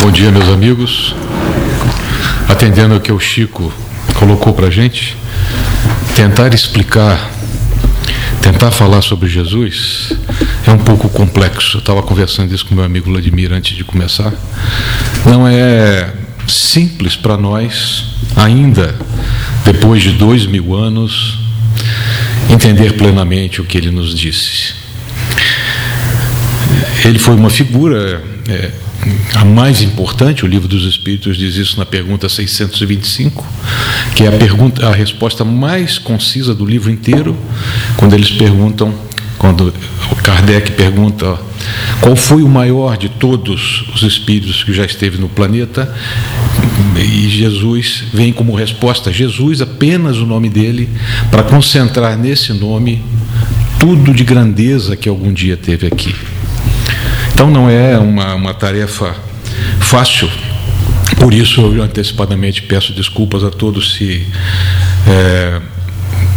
Bom dia, meus amigos. Atendendo ao que o Chico colocou para gente, tentar explicar, tentar falar sobre Jesus é um pouco complexo. Eu estava conversando isso com meu amigo Vladimir antes de começar. Não é simples para nós, ainda depois de dois mil anos, entender plenamente o que ele nos disse. Ele foi uma figura. É, a mais importante, o livro dos Espíritos diz isso na pergunta 625, que é a pergunta, a resposta mais concisa do livro inteiro, quando eles perguntam, quando Kardec pergunta qual foi o maior de todos os espíritos que já esteve no planeta, e Jesus vem como resposta, Jesus apenas o nome dele, para concentrar nesse nome tudo de grandeza que algum dia teve aqui. Então não é uma, uma tarefa fácil, por isso eu antecipadamente peço desculpas a todos se. É,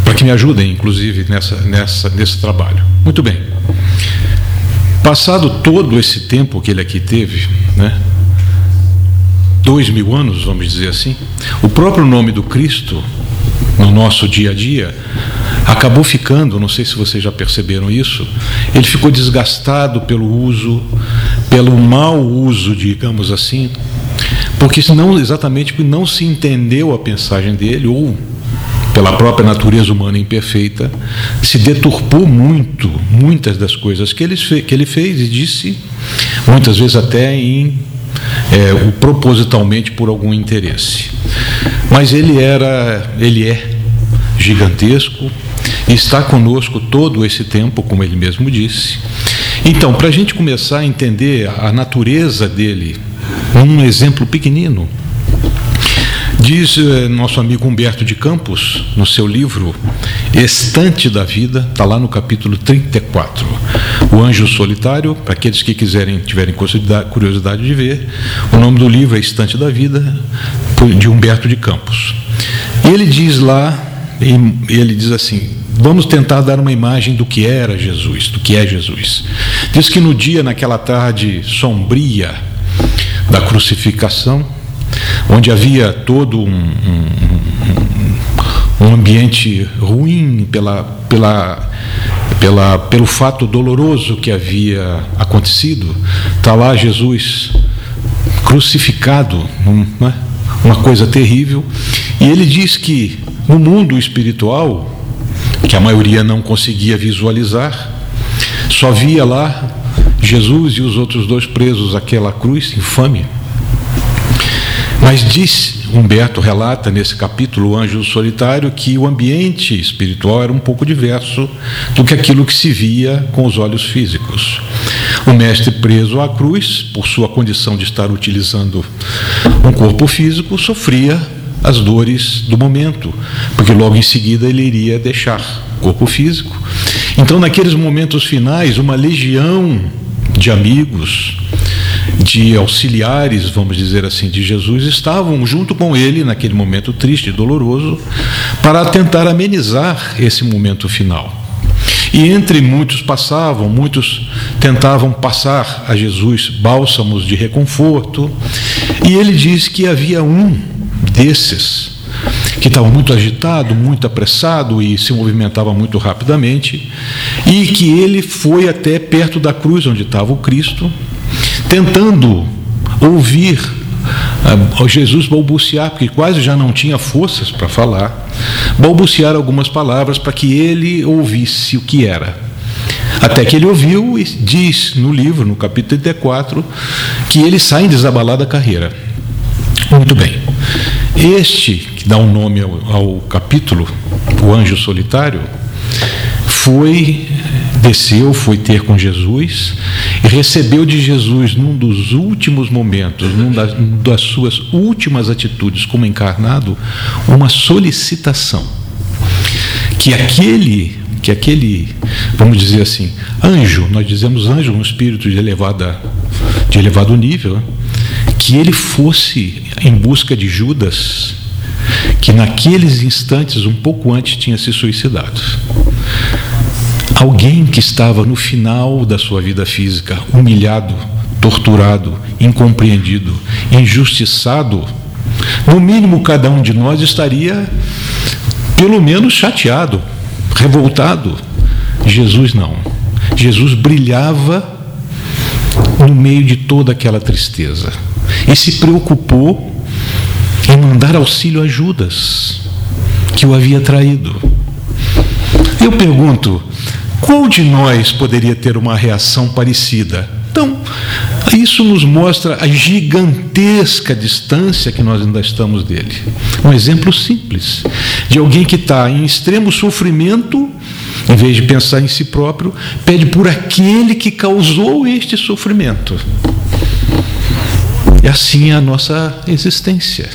para que me ajudem, inclusive, nessa, nessa, nesse trabalho. Muito bem. Passado todo esse tempo que ele aqui teve, né, dois mil anos, vamos dizer assim, o próprio nome do Cristo, no nosso dia a dia, acabou ficando, não sei se vocês já perceberam isso, ele ficou desgastado pelo uso, pelo mau uso, digamos assim, porque não exatamente porque não se entendeu a mensagem dele ou pela própria natureza humana imperfeita, se deturpou muito, muitas das coisas que ele, que ele fez e disse, muitas vezes até em é, propositalmente por algum interesse. Mas ele era, ele é gigantesco, está conosco todo esse tempo, como ele mesmo disse. Então, para a gente começar a entender a natureza dele, um exemplo pequenino, diz eh, nosso amigo Humberto de Campos, no seu livro Estante da Vida, está lá no capítulo 34. O Anjo Solitário, para aqueles que quiserem, tiverem curiosidade de ver, o nome do livro é Estante da Vida, de Humberto de Campos. E ele diz lá, ele diz assim: Vamos tentar dar uma imagem do que era Jesus, do que é Jesus. Diz que no dia, naquela tarde sombria da crucificação, onde havia todo um, um, um ambiente ruim pela, pela, pela, pelo fato doloroso que havia acontecido, está lá Jesus crucificado, é? uma coisa terrível, e ele diz que no mundo espiritual, que a maioria não conseguia visualizar, só via lá Jesus e os outros dois presos àquela cruz infame. Mas diz, Humberto relata nesse capítulo, O Anjo Solitário, que o ambiente espiritual era um pouco diverso do que aquilo que se via com os olhos físicos. O mestre preso à cruz, por sua condição de estar utilizando um corpo físico, sofria as dores do momento, porque logo em seguida ele iria deixar o corpo físico. Então, naqueles momentos finais, uma legião de amigos, de auxiliares, vamos dizer assim, de Jesus, estavam junto com ele naquele momento triste e doloroso, para tentar amenizar esse momento final. E entre muitos passavam, muitos tentavam passar a Jesus bálsamos de reconforto, e ele diz que havia um desses, que estava muito agitado, muito apressado e se movimentava muito rapidamente, e que ele foi até perto da cruz onde estava o Cristo, tentando ouvir uh, Jesus balbuciar, porque quase já não tinha forças para falar, balbuciar algumas palavras para que ele ouvisse o que era. Até que ele ouviu e diz no livro, no capítulo 34, que ele sai em desabalada carreira. Muito bem. Este, que dá um nome ao, ao capítulo, o anjo solitário, foi, desceu, foi ter com Jesus e recebeu de Jesus, num dos últimos momentos, numa das, das suas últimas atitudes como encarnado, uma solicitação. Que aquele que aquele, vamos dizer assim, anjo, nós dizemos anjo, um espírito de, elevada, de elevado nível, que ele fosse em busca de Judas, que naqueles instantes, um pouco antes, tinha se suicidado. Alguém que estava no final da sua vida física, humilhado, torturado, incompreendido, injustiçado, no mínimo cada um de nós estaria, pelo menos, chateado, revoltado. Jesus não. Jesus brilhava no meio de toda aquela tristeza e se preocupou em mandar auxílio a Judas, que o havia traído. Eu pergunto, qual de nós poderia ter uma reação parecida? Então, isso nos mostra a gigantesca distância que nós ainda estamos dele. Um exemplo simples de alguém que está em extremo sofrimento, em vez de pensar em si próprio, pede por aquele que causou este sofrimento. E assim é a nossa existência.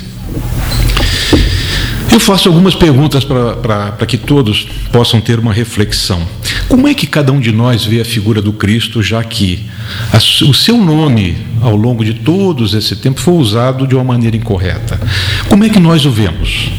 Eu faço algumas perguntas para que todos possam ter uma reflexão. Como é que cada um de nós vê a figura do Cristo, já que a, o seu nome, ao longo de todos esse tempo, foi usado de uma maneira incorreta? Como é que nós o vemos?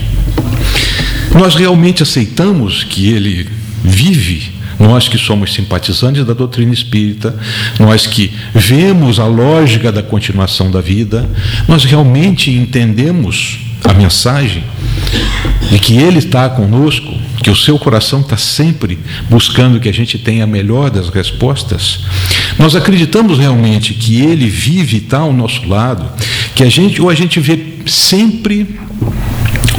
Nós realmente aceitamos que ele vive nós que somos simpatizantes da doutrina espírita, nós que vemos a lógica da continuação da vida, nós realmente entendemos a mensagem de que Ele está conosco, que o seu coração está sempre buscando que a gente tenha a melhor das respostas, nós acreditamos realmente que Ele vive e está ao nosso lado, que a gente, ou a gente vê sempre,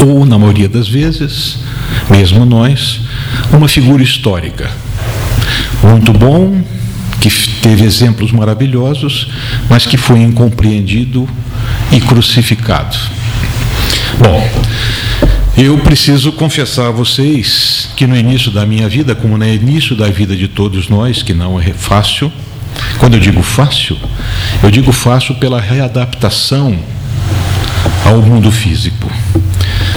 ou na maioria das vezes, mesmo nós, uma figura histórica. Muito bom, que teve exemplos maravilhosos, mas que foi incompreendido e crucificado. Bom, eu preciso confessar a vocês que no início da minha vida, como no início da vida de todos nós, que não é fácil, quando eu digo fácil, eu digo fácil pela readaptação ao mundo físico.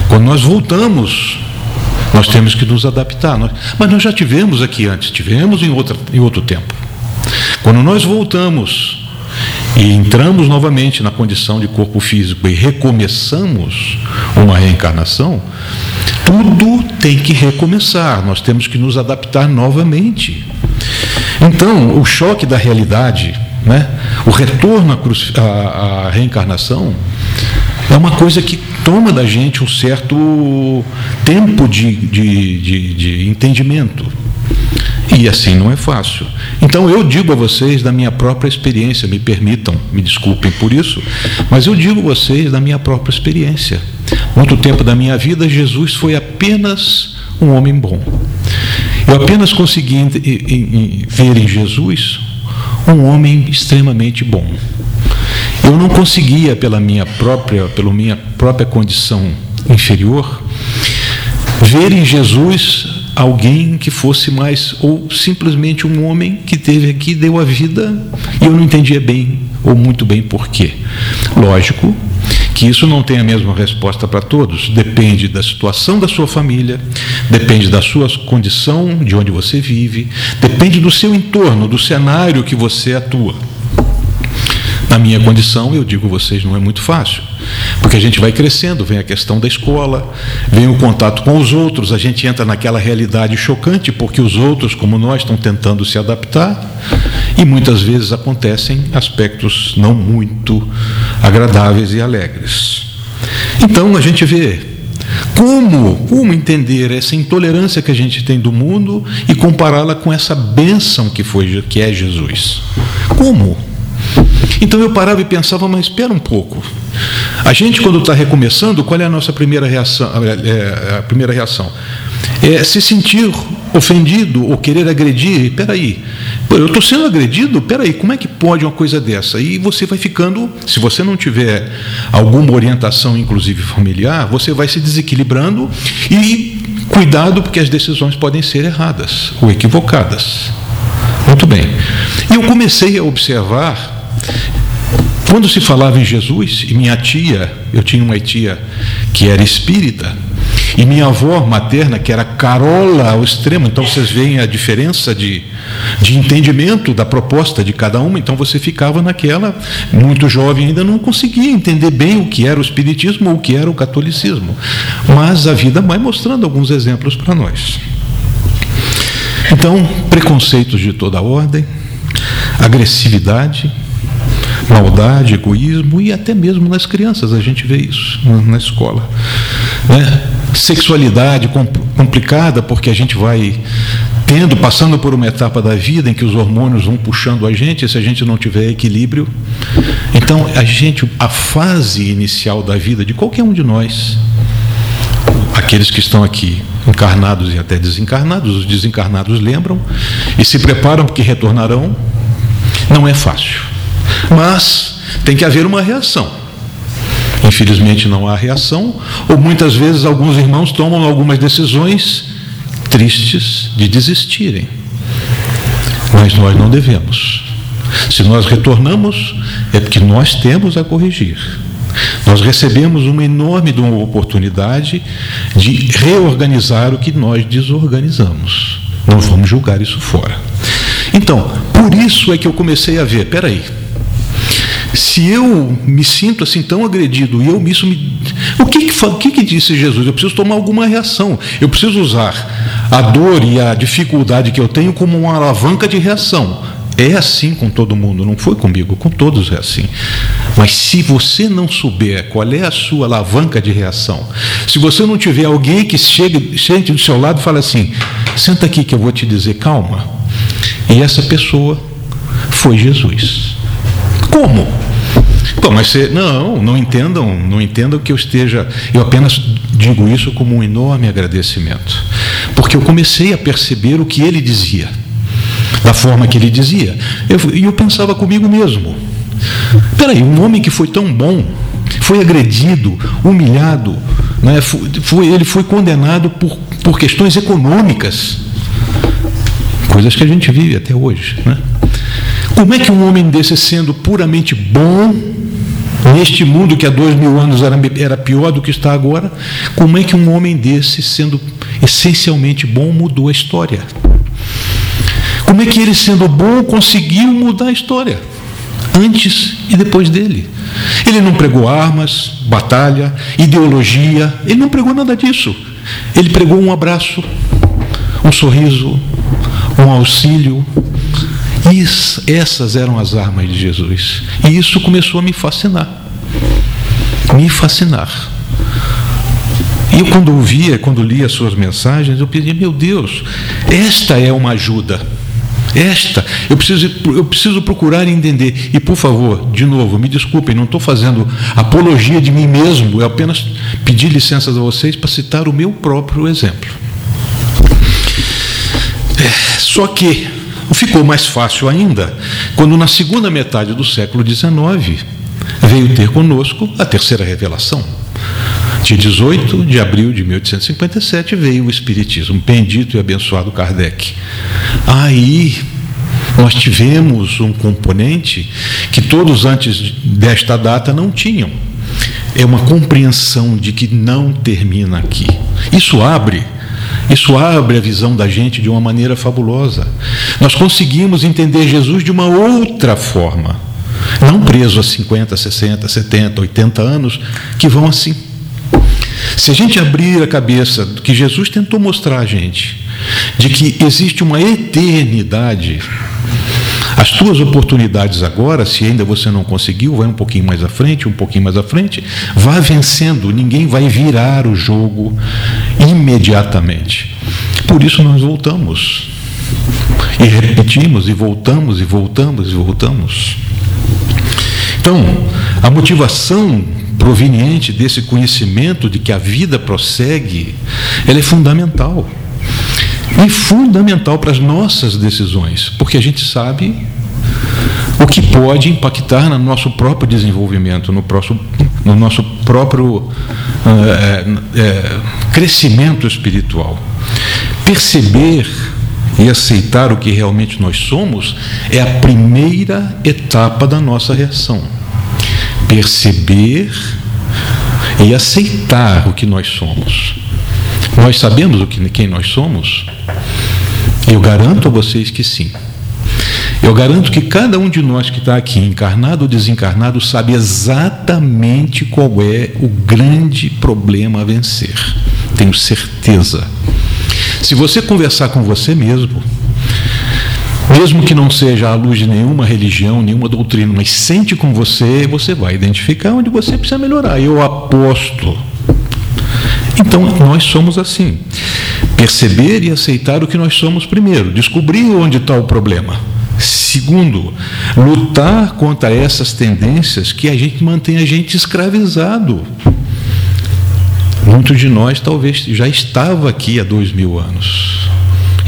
Quando nós voltamos, nós temos que nos adaptar. Mas nós já tivemos aqui antes, tivemos em, outra, em outro tempo. Quando nós voltamos e entramos novamente na condição de corpo físico e recomeçamos uma reencarnação, tudo tem que recomeçar, nós temos que nos adaptar novamente. Então, o choque da realidade, né, o retorno à, à reencarnação, é uma coisa que toma da gente um certo tempo de, de, de, de entendimento. E assim não é fácil. Então eu digo a vocês da minha própria experiência, me permitam, me desculpem por isso, mas eu digo a vocês da minha própria experiência. Muito tempo da minha vida, Jesus foi apenas um homem bom. Eu apenas consegui ver em Jesus um homem extremamente bom. Eu não conseguia, pela minha própria, pela minha própria condição inferior, ver em Jesus alguém que fosse mais, ou simplesmente um homem que teve aqui, deu a vida, e eu não entendia bem, ou muito bem por quê. Lógico que isso não tem a mesma resposta para todos, depende da situação da sua família, depende da sua condição, de onde você vive, depende do seu entorno, do cenário que você atua. Na minha condição, eu digo vocês, não é muito fácil, porque a gente vai crescendo, vem a questão da escola, vem o contato com os outros, a gente entra naquela realidade chocante, porque os outros, como nós, estão tentando se adaptar, e muitas vezes acontecem aspectos não muito agradáveis e alegres. Então a gente vê como, como entender essa intolerância que a gente tem do mundo e compará-la com essa bênção que foi que é Jesus. Como? Então eu parava e pensava, mas espera um pouco. A gente, quando está recomeçando, qual é a nossa primeira reação? É, a primeira reação? É se sentir ofendido ou querer agredir. Espera aí, eu estou sendo agredido? Espera aí, como é que pode uma coisa dessa? E você vai ficando, se você não tiver alguma orientação, inclusive familiar, você vai se desequilibrando e cuidado, porque as decisões podem ser erradas ou equivocadas. Muito bem. E eu comecei a observar quando se falava em Jesus, e minha tia, eu tinha uma tia que era espírita, e minha avó materna, que era carola ao extremo, então vocês veem a diferença de, de entendimento da proposta de cada uma, então você ficava naquela, muito jovem ainda não conseguia entender bem o que era o espiritismo ou o que era o catolicismo. Mas a vida vai mostrando alguns exemplos para nós. Então, preconceitos de toda ordem, agressividade, maldade, egoísmo e até mesmo nas crianças a gente vê isso na escola. Né? Sexualidade complicada porque a gente vai tendo, passando por uma etapa da vida em que os hormônios vão puxando a gente, se a gente não tiver equilíbrio. Então, a gente, a fase inicial da vida de qualquer um de nós, aqueles que estão aqui encarnados e até desencarnados, os desencarnados lembram e se preparam porque retornarão, não é fácil. Mas tem que haver uma reação. Infelizmente não há reação, ou muitas vezes alguns irmãos tomam algumas decisões tristes de desistirem. Mas nós não devemos. Se nós retornamos, é porque nós temos a corrigir. Nós recebemos uma enorme oportunidade de reorganizar o que nós desorganizamos. Não vamos julgar isso fora. Então, por isso é que eu comecei a ver, peraí, se eu me sinto assim tão agredido e eu isso me, o que que, o que que disse Jesus? Eu preciso tomar alguma reação. Eu preciso usar a dor e a dificuldade que eu tenho como uma alavanca de reação. É assim com todo mundo, não foi comigo, com todos é assim. Mas se você não souber qual é a sua alavanca de reação, se você não tiver alguém que chegue, chegue do seu lado e fale assim: senta aqui que eu vou te dizer, calma. E essa pessoa foi Jesus. Como? Bom, mas você, não, não entendam, não entendam que eu esteja, eu apenas digo isso como um enorme agradecimento, porque eu comecei a perceber o que ele dizia, da forma que ele dizia, e eu, eu pensava comigo mesmo, peraí, um homem que foi tão bom, foi agredido, humilhado, né, foi, ele foi condenado por, por questões econômicas, coisas que a gente vive até hoje, né? Como é que um homem desse, sendo puramente bom, neste mundo que há dois mil anos era, pior do que está agora, como é que um homem desse, sendo essencialmente bom, mudou a história? Como é que ele, sendo bom, conseguiu mudar a história? Antes e depois dele. Ele não pregou armas, batalha, ideologia, ele não pregou nada disso. Ele pregou um abraço, um sorriso, um auxílio, essas eram as armas de Jesus. E isso começou a me fascinar. Me fascinar. E eu, quando ouvia, quando lia as suas mensagens, eu pedia, meu Deus, esta é uma ajuda. Esta, eu preciso, eu preciso procurar entender. E, por favor, de novo, me desculpem, não estou fazendo apologia de mim mesmo, eu apenas pedi licença a vocês para citar o meu próprio exemplo. É, só que Ficou mais fácil ainda quando, na segunda metade do século XIX, veio ter conosco a terceira revelação. Dia 18 de abril de 1857 veio o Espiritismo, bendito e abençoado Kardec. Aí nós tivemos um componente que todos antes desta data não tinham. É uma compreensão de que não termina aqui. Isso abre isso abre a visão da gente de uma maneira fabulosa. Nós conseguimos entender Jesus de uma outra forma. Não preso a 50, 60, 70, 80 anos que vão assim. Se a gente abrir a cabeça do que Jesus tentou mostrar a gente, de que existe uma eternidade as tuas oportunidades agora, se ainda você não conseguiu, vai um pouquinho mais à frente, um pouquinho mais à frente, vá vencendo, ninguém vai virar o jogo imediatamente. Por isso nós voltamos. E repetimos, e voltamos, e voltamos, e voltamos. Então, a motivação proveniente desse conhecimento de que a vida prossegue, ela é fundamental e fundamental para as nossas decisões, porque a gente sabe o que pode impactar no nosso próprio desenvolvimento, no, próximo, no nosso próprio é, é, crescimento espiritual. Perceber e aceitar o que realmente nós somos é a primeira etapa da nossa reação. Perceber e aceitar o que nós somos. Nós sabemos o que, quem nós somos? Eu garanto a vocês que sim. Eu garanto que cada um de nós que está aqui, encarnado ou desencarnado, sabe exatamente qual é o grande problema a vencer. Tenho certeza. Se você conversar com você mesmo, mesmo que não seja à luz de nenhuma religião, nenhuma doutrina, mas sente com você, você vai identificar onde você precisa melhorar. Eu aposto. Então, nós somos assim. Perceber e aceitar o que nós somos primeiro, descobrir onde está o problema. Segundo, lutar contra essas tendências que a gente mantém a gente escravizado. Muitos de nós talvez já estava aqui há dois mil anos.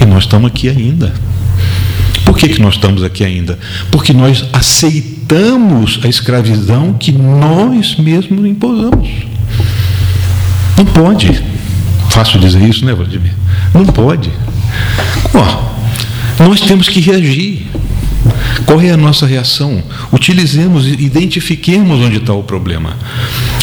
E nós estamos aqui ainda. Por que, que nós estamos aqui ainda? Porque nós aceitamos a escravidão que nós mesmos imposamos. Não pode. Fácil dizer isso, né, Vladimir? Não pode. Ó, nós temos que reagir. Qual é a nossa reação? Utilizemos, identifiquemos onde está o problema.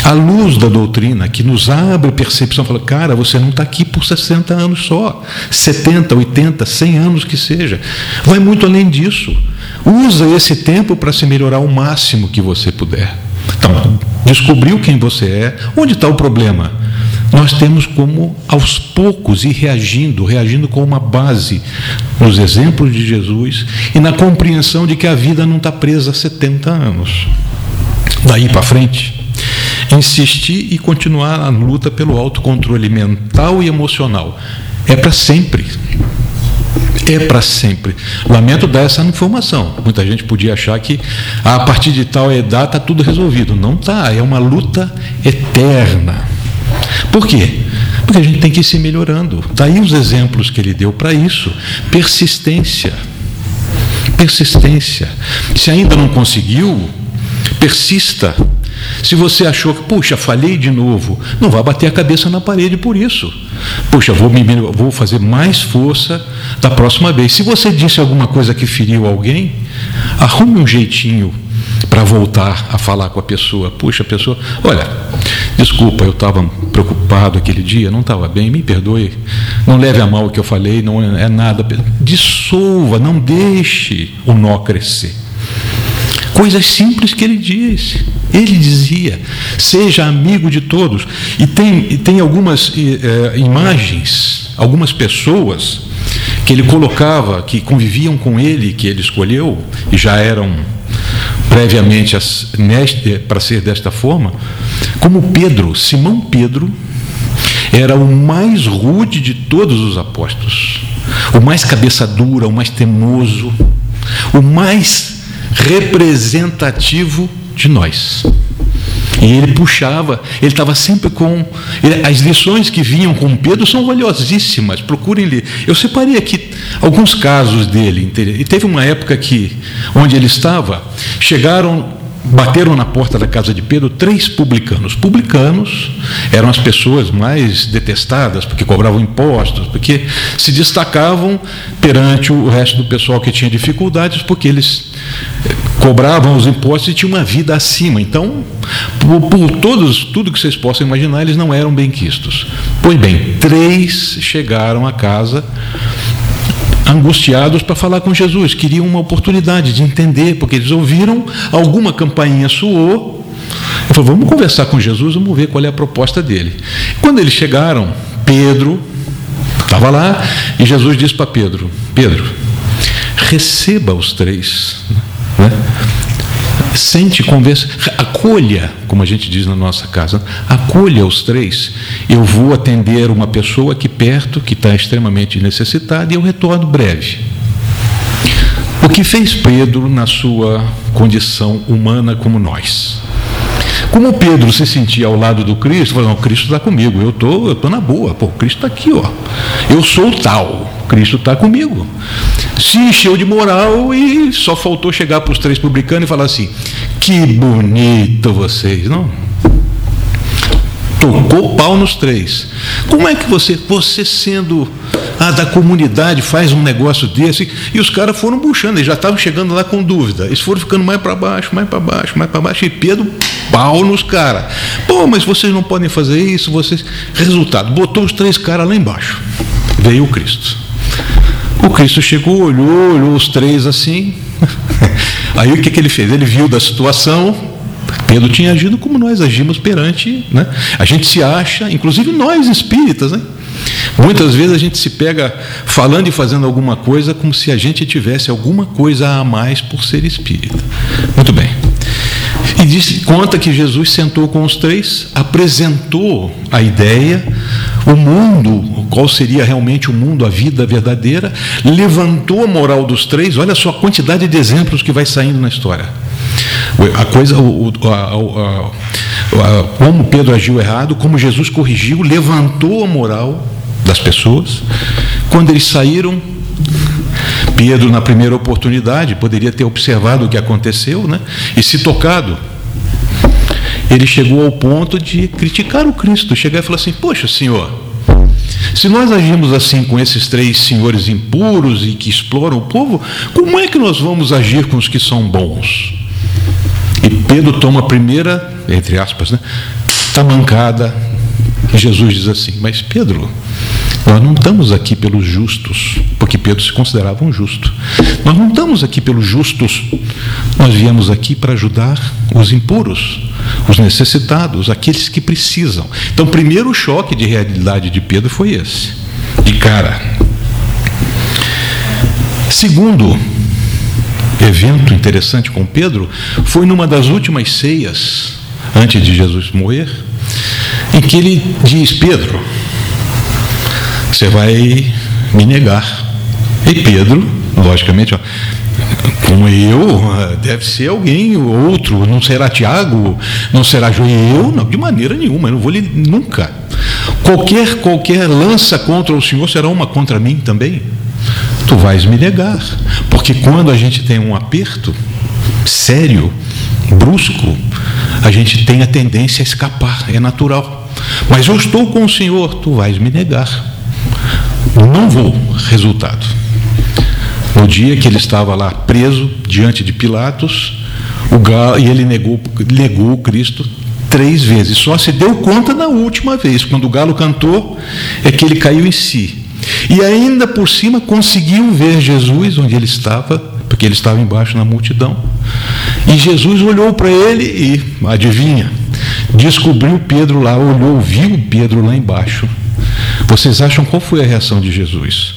A luz da doutrina que nos abre percepção, fala, cara, você não está aqui por 60 anos só, 70, 80, 100 anos que seja. Vai muito além disso. Usa esse tempo para se melhorar o máximo que você puder. Então, descobriu quem você é, onde está o problema? Nós temos como, aos poucos, ir reagindo, reagindo com uma base nos exemplos de Jesus e na compreensão de que a vida não está presa a 70 anos. Daí para frente, insistir e continuar a luta pelo autocontrole mental e emocional. É para sempre. É para sempre. Lamento dar essa informação. Muita gente podia achar que a partir de tal data está tudo resolvido. Não está. É uma luta eterna. Por quê? Porque a gente tem que ir se melhorando. Daí os exemplos que ele deu para isso. Persistência. Persistência. Se ainda não conseguiu, persista. Se você achou que, puxa, falhei de novo, não vá bater a cabeça na parede por isso. Puxa, vou, me, vou fazer mais força da próxima vez. Se você disse alguma coisa que feriu alguém, arrume um jeitinho para voltar a falar com a pessoa. Puxa, a pessoa, olha, desculpa, eu estava preocupado aquele dia, não estava bem, me perdoe. Não leve a mal o que eu falei, não é nada. Dissolva, não deixe o nó crescer. Coisas simples que ele diz. Ele dizia: seja amigo de todos. E tem, e tem algumas eh, imagens, algumas pessoas que ele colocava, que conviviam com ele, que ele escolheu, e já eram previamente para ser desta forma, como Pedro, Simão Pedro, era o mais rude de todos os apóstolos, o mais cabeça dura, o mais temoso, o mais representativo de nós. E ele puxava, ele estava sempre com. Ele, as lições que vinham com Pedro são valiosíssimas, procurem ler. Eu separei aqui alguns casos dele. E teve uma época que, onde ele estava, chegaram bateram na porta da casa de Pedro três publicanos. Publicanos eram as pessoas mais detestadas, porque cobravam impostos, porque se destacavam perante o resto do pessoal que tinha dificuldades, porque eles cobravam os impostos e tinham uma vida acima. Então, por, por todos, tudo que vocês possam imaginar, eles não eram bem quistos. Pois bem, três chegaram à casa angustiados para falar com Jesus, queriam uma oportunidade de entender, porque eles ouviram, alguma campainha soou. Ele falou: vamos conversar com Jesus, vamos ver qual é a proposta dele. Quando eles chegaram, Pedro estava lá e Jesus disse para Pedro: Pedro, receba os três. Né? sente, conversa, acolha, como a gente diz na nossa casa, acolha os três. Eu vou atender uma pessoa aqui perto que está extremamente necessitada e eu retorno breve. O que fez Pedro na sua condição humana como nós? Como Pedro se sentia ao lado do Cristo, falou, não, Cristo está comigo, eu tô, estou tô na boa, pô, Cristo está aqui, ó. Eu sou tal, Cristo está comigo. Se encheu de moral e só faltou chegar para os três publicanos e falar assim: que bonito vocês, não? Tocou pau nos três. Como é que você, você sendo a da comunidade, faz um negócio desse? E os caras foram buchando, eles já estavam chegando lá com dúvida. Eles foram ficando mais para baixo, mais para baixo, mais para baixo. E Pedro, pau nos caras. Pô, mas vocês não podem fazer isso, vocês. Resultado, botou os três caras lá embaixo. Veio o Cristo. O Cristo chegou, olhou, olhou os três assim. Aí o que, que ele fez? Ele viu da situação, Pedro tinha agido como nós agimos perante, né? A gente se acha, inclusive nós espíritas, né? Muitas vezes a gente se pega falando e fazendo alguma coisa como se a gente tivesse alguma coisa a mais por ser espírita. Muito bem. E diz, conta que Jesus sentou com os três, apresentou a ideia, o mundo, qual seria realmente o mundo, a vida verdadeira, levantou a moral dos três. Olha só a quantidade de exemplos que vai saindo na história. A coisa, o, a, a, como Pedro agiu errado, como Jesus corrigiu, levantou a moral das pessoas. Quando eles saíram, Pedro, na primeira oportunidade, poderia ter observado o que aconteceu né, e se tocado. Ele chegou ao ponto de criticar o Cristo, chegar e falar assim: Poxa, Senhor, se nós agimos assim com esses três senhores impuros e que exploram o povo, como é que nós vamos agir com os que são bons? E Pedro toma a primeira, entre aspas, né, tamancada, e Jesus diz assim: Mas Pedro, nós não estamos aqui pelos justos, porque Pedro se considerava um justo. Nós não estamos aqui pelos justos, nós viemos aqui para ajudar os impuros, os necessitados, aqueles que precisam. Então, primeiro choque de realidade de Pedro foi esse, de cara. Segundo evento interessante com Pedro foi numa das últimas ceias, antes de Jesus morrer, em que ele diz: Pedro, você vai me negar. E Pedro, logicamente, ó, como eu, deve ser alguém outro, não será Tiago, não será João, eu, não, de maneira nenhuma, eu não vou lhe nunca. Qualquer qualquer lança contra o Senhor será uma contra mim também. Tu vais me negar, porque quando a gente tem um aperto sério, brusco, a gente tem a tendência a escapar, é natural. Mas eu estou com o Senhor, tu vais me negar. Não vou. Resultado. No dia que ele estava lá preso diante de Pilatos, o galo, e ele negou, negou o Cristo três vezes. Só se deu conta na última vez, quando o galo cantou, é que ele caiu em si. E ainda por cima conseguiu ver Jesus onde ele estava, porque ele estava embaixo na multidão. E Jesus olhou para ele e, adivinha, descobriu Pedro lá, olhou, viu Pedro lá embaixo vocês acham qual foi a reação de Jesus?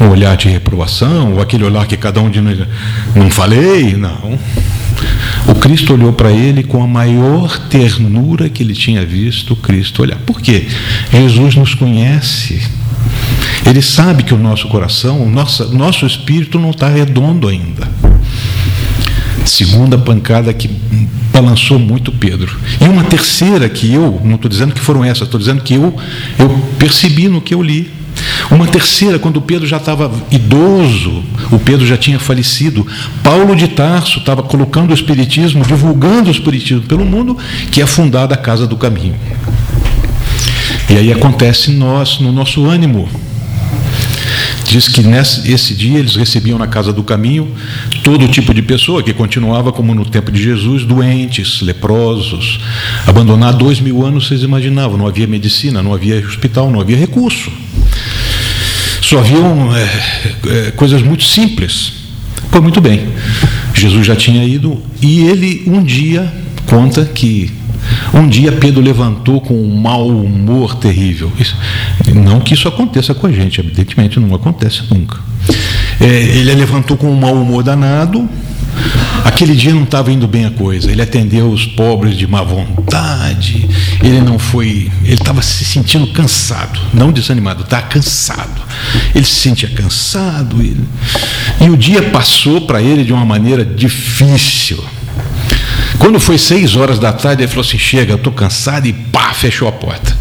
Um olhar de reprovação, ou aquele olhar que cada um de nós não falei? Não. O Cristo olhou para ele com a maior ternura que ele tinha visto Cristo olhar. Por quê? Jesus nos conhece. Ele sabe que o nosso coração, o nosso, nosso espírito não está redondo ainda. Segunda pancada que balançou muito Pedro. E uma terceira que eu, não estou dizendo que foram essas, estou dizendo que eu, eu percebi no que eu li. Uma terceira, quando Pedro já estava idoso, o Pedro já tinha falecido, Paulo de Tarso estava colocando o Espiritismo, divulgando o Espiritismo pelo mundo, que é fundada a Casa do Caminho. E aí acontece nós, no nosso ânimo, Diz que nesse dia eles recebiam na casa do caminho todo tipo de pessoa que continuava como no tempo de Jesus, doentes, leprosos. Abandonar dois mil anos, vocês imaginavam, não havia medicina, não havia hospital, não havia recurso. Só haviam é, é, coisas muito simples. Pois muito bem, Jesus já tinha ido e ele um dia conta que um dia Pedro levantou com um mau humor terrível. Não que isso aconteça com a gente, evidentemente não acontece nunca. É, ele levantou com um mau humor danado. Aquele dia não estava indo bem a coisa. Ele atendeu os pobres de má vontade. Ele não foi. Ele estava se sentindo cansado, não desanimado, estava cansado. Ele se sentia cansado. E, e o dia passou para ele de uma maneira difícil. Quando foi seis horas da tarde, ele falou assim: chega, eu estou cansado, e pá, fechou a porta.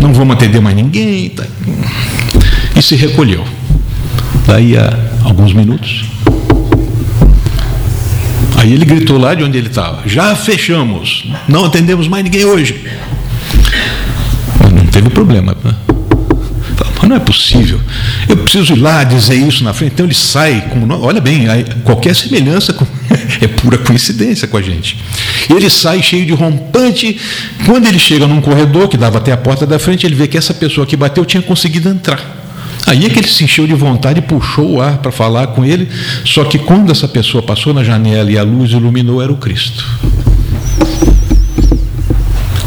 Não vamos atender mais ninguém. Tá. E se recolheu. Daí a alguns minutos. Aí ele gritou lá de onde ele estava: já fechamos, não atendemos mais ninguém hoje. Não teve problema. Né? Mas não é possível. Eu preciso ir lá dizer isso na frente. Então ele sai, como, olha bem, qualquer semelhança com, é pura coincidência com a gente. Ele sai cheio de rompante. Quando ele chega num corredor que dava até a porta da frente, ele vê que essa pessoa que bateu tinha conseguido entrar. Aí é que ele se encheu de vontade e puxou o ar para falar com ele. Só que quando essa pessoa passou na janela e a luz iluminou, era o Cristo.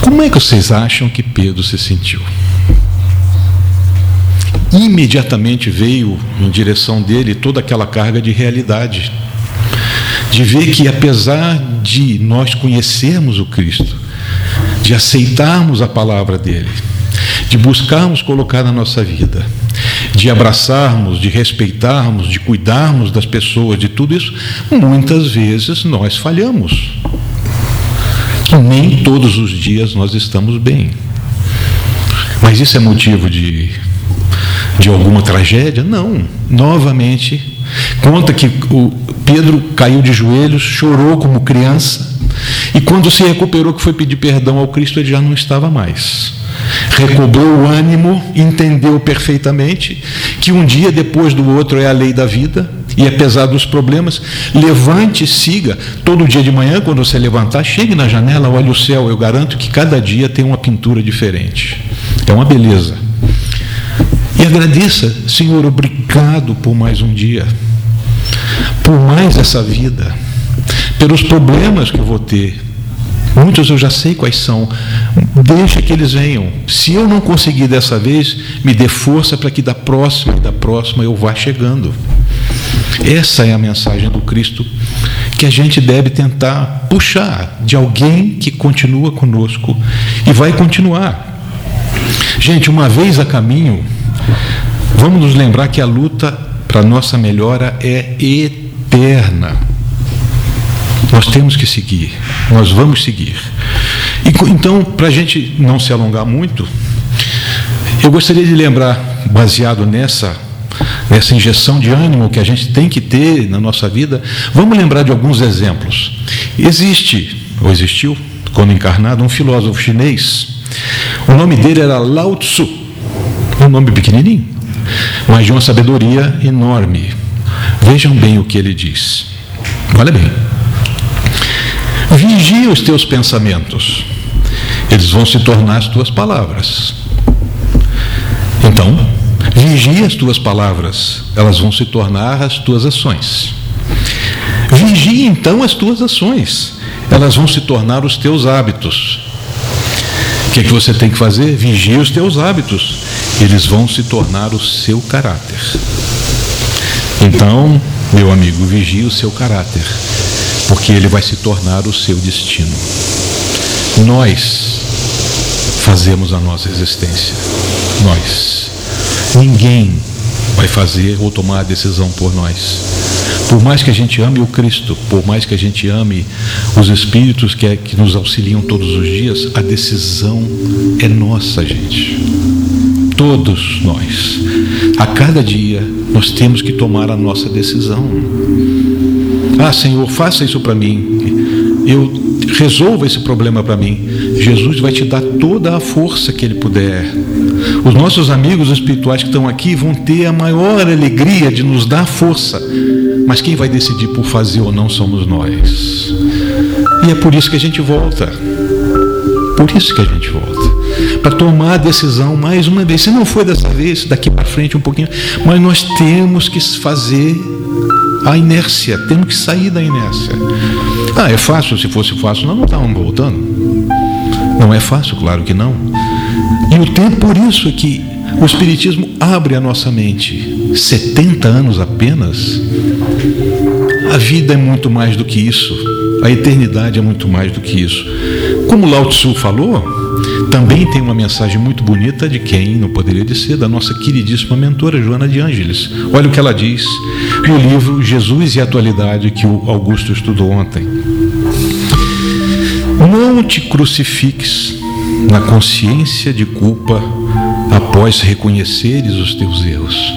Como é que vocês acham que Pedro se sentiu? imediatamente veio em direção dele toda aquela carga de realidade. De ver que, apesar de nós conhecermos o Cristo, de aceitarmos a palavra dele, de buscarmos colocar na nossa vida, de abraçarmos, de respeitarmos, de cuidarmos das pessoas, de tudo isso, muitas vezes nós falhamos. Que nem todos os dias nós estamos bem. Mas isso é motivo de, de alguma tragédia? Não. Novamente, conta que o Pedro caiu de joelhos, chorou como criança, e quando se recuperou, que foi pedir perdão ao Cristo, ele já não estava mais recobrou o ânimo, entendeu perfeitamente que um dia depois do outro é a lei da vida, e apesar dos problemas, levante, siga. Todo dia de manhã, quando você levantar, chegue na janela, olhe o céu. Eu garanto que cada dia tem uma pintura diferente. É uma beleza. E agradeça, Senhor, obrigado por mais um dia, por mais essa vida, pelos problemas que eu vou ter, Muitos eu já sei quais são. Deixa que eles venham. Se eu não conseguir dessa vez, me dê força para que da próxima e da próxima eu vá chegando. Essa é a mensagem do Cristo que a gente deve tentar puxar de alguém que continua conosco e vai continuar. Gente, uma vez a caminho, vamos nos lembrar que a luta para nossa melhora é eterna. Nós temos que seguir, nós vamos seguir. E, então, para a gente não se alongar muito, eu gostaria de lembrar, baseado nessa, nessa injeção de ânimo que a gente tem que ter na nossa vida, vamos lembrar de alguns exemplos. Existe, ou existiu, quando encarnado, um filósofo chinês. O nome dele era Lao Tzu, um nome pequenininho, mas de uma sabedoria enorme. Vejam bem o que ele diz. Olha bem. Vigia os teus pensamentos, eles vão se tornar as tuas palavras. Então, vigia as tuas palavras, elas vão se tornar as tuas ações. Vigia então as tuas ações, elas vão se tornar os teus hábitos. O que, é que você tem que fazer? Vigia os teus hábitos, eles vão se tornar o seu caráter. Então, meu amigo, vigie o seu caráter porque ele vai se tornar o seu destino. Nós fazemos a nossa existência. Nós. Ninguém vai fazer ou tomar a decisão por nós. Por mais que a gente ame o Cristo, por mais que a gente ame os Espíritos que, é, que nos auxiliam todos os dias, a decisão é nossa, gente. Todos nós. A cada dia nós temos que tomar a nossa decisão. Ah, Senhor, faça isso para mim. Eu resolva esse problema para mim. Jesus vai te dar toda a força que ele puder. Os nossos amigos espirituais que estão aqui vão ter a maior alegria de nos dar força. Mas quem vai decidir por fazer ou não somos nós. E é por isso que a gente volta. Por isso que a gente volta. Para tomar a decisão mais uma vez. Se não for dessa vez, daqui para frente um pouquinho. Mas nós temos que fazer a inércia, temos que sair da inércia. Ah, é fácil, se fosse fácil, nós não estávamos voltando. Não é fácil, claro que não. E o tempo, por isso é que o Espiritismo abre a nossa mente. 70 anos apenas? A vida é muito mais do que isso. A eternidade é muito mais do que isso. Como Lao Tzu falou, também tem uma mensagem muito bonita de quem não poderia ser, da nossa queridíssima mentora Joana de Ângeles. Olha o que ela diz no livro Jesus e Atualidade, que o Augusto estudou ontem. Não te crucifiques na consciência de culpa após reconheceres os teus erros.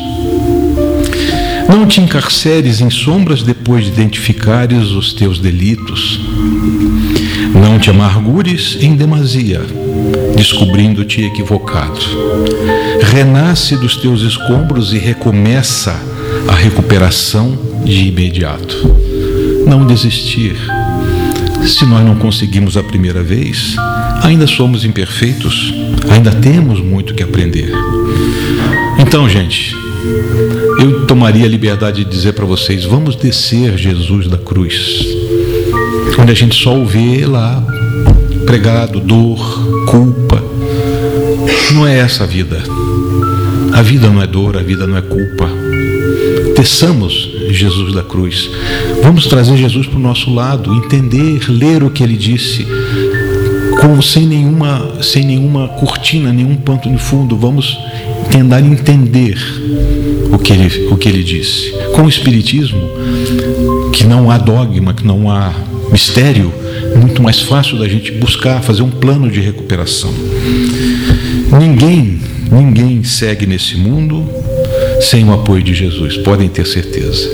Não te encarceres em sombras depois de identificares os teus delitos. Não te amargures em demasia, descobrindo-te equivocado. Renasce dos teus escombros e recomeça a recuperação de imediato. Não desistir. Se nós não conseguimos a primeira vez, ainda somos imperfeitos, ainda temos muito que aprender. Então, gente, eu tomaria a liberdade de dizer para vocês: vamos descer Jesus da cruz, onde a gente só o vê lá pregado, dor, culpa. Não é essa a vida. A vida não é dor, a vida não é culpa. Peçamos Jesus da cruz. Vamos trazer Jesus para o nosso lado, entender, ler o que ele disse, com, sem, nenhuma, sem nenhuma cortina, nenhum ponto de fundo. Vamos tentar entender o que ele, o que ele disse. Com o Espiritismo, que não há dogma, que não há mistério, muito mais fácil da gente buscar, fazer um plano de recuperação. Ninguém, ninguém segue nesse mundo sem o apoio de Jesus, podem ter certeza.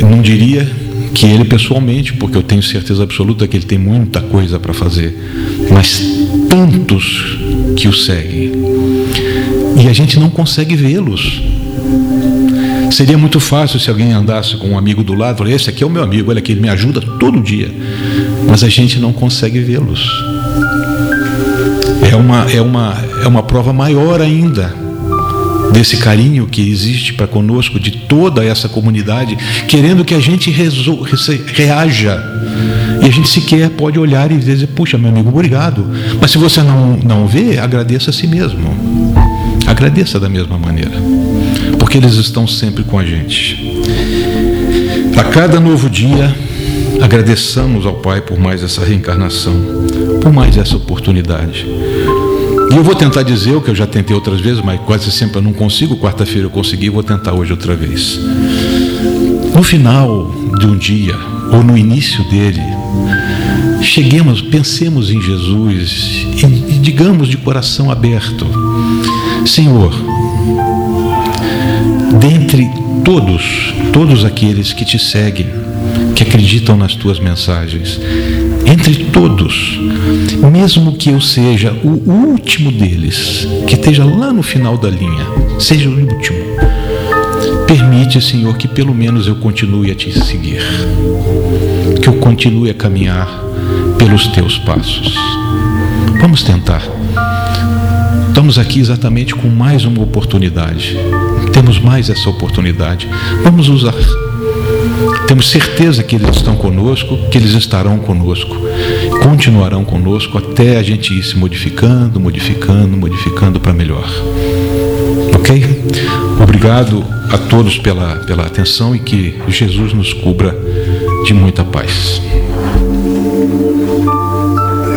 Não diria que ele pessoalmente, porque eu tenho certeza absoluta que ele tem muita coisa para fazer, mas tantos que o seguem. E a gente não consegue vê-los. Seria muito fácil se alguém andasse com um amigo do lado, esse aqui é o meu amigo, olha que ele me ajuda todo dia. Mas a gente não consegue vê-los. É uma, é, uma, é uma prova maior ainda desse carinho que existe para conosco, de toda essa comunidade, querendo que a gente reaja. E a gente sequer pode olhar e dizer, puxa, meu amigo, obrigado. Mas se você não, não vê, agradeça a si mesmo. Agradeça da mesma maneira, porque eles estão sempre com a gente. A cada novo dia, agradeçamos ao Pai por mais essa reencarnação, por mais essa oportunidade. E eu vou tentar dizer o que eu já tentei outras vezes, mas quase sempre eu não consigo. Quarta-feira eu consegui, vou tentar hoje outra vez. No final de um dia, ou no início dele, cheguemos, pensemos em Jesus e, e digamos de coração aberto: Senhor, dentre todos, todos aqueles que te seguem, que acreditam nas tuas mensagens, entre todos, mesmo que eu seja o último deles, que esteja lá no final da linha, seja o último, permite, Senhor, que pelo menos eu continue a te seguir, que eu continue a caminhar pelos teus passos. Vamos tentar. Estamos aqui exatamente com mais uma oportunidade. Temos mais essa oportunidade. Vamos usar. Temos certeza que eles estão conosco, que eles estarão conosco, continuarão conosco até a gente ir se modificando, modificando, modificando para melhor. Ok? Obrigado a todos pela, pela atenção e que Jesus nos cubra de muita paz.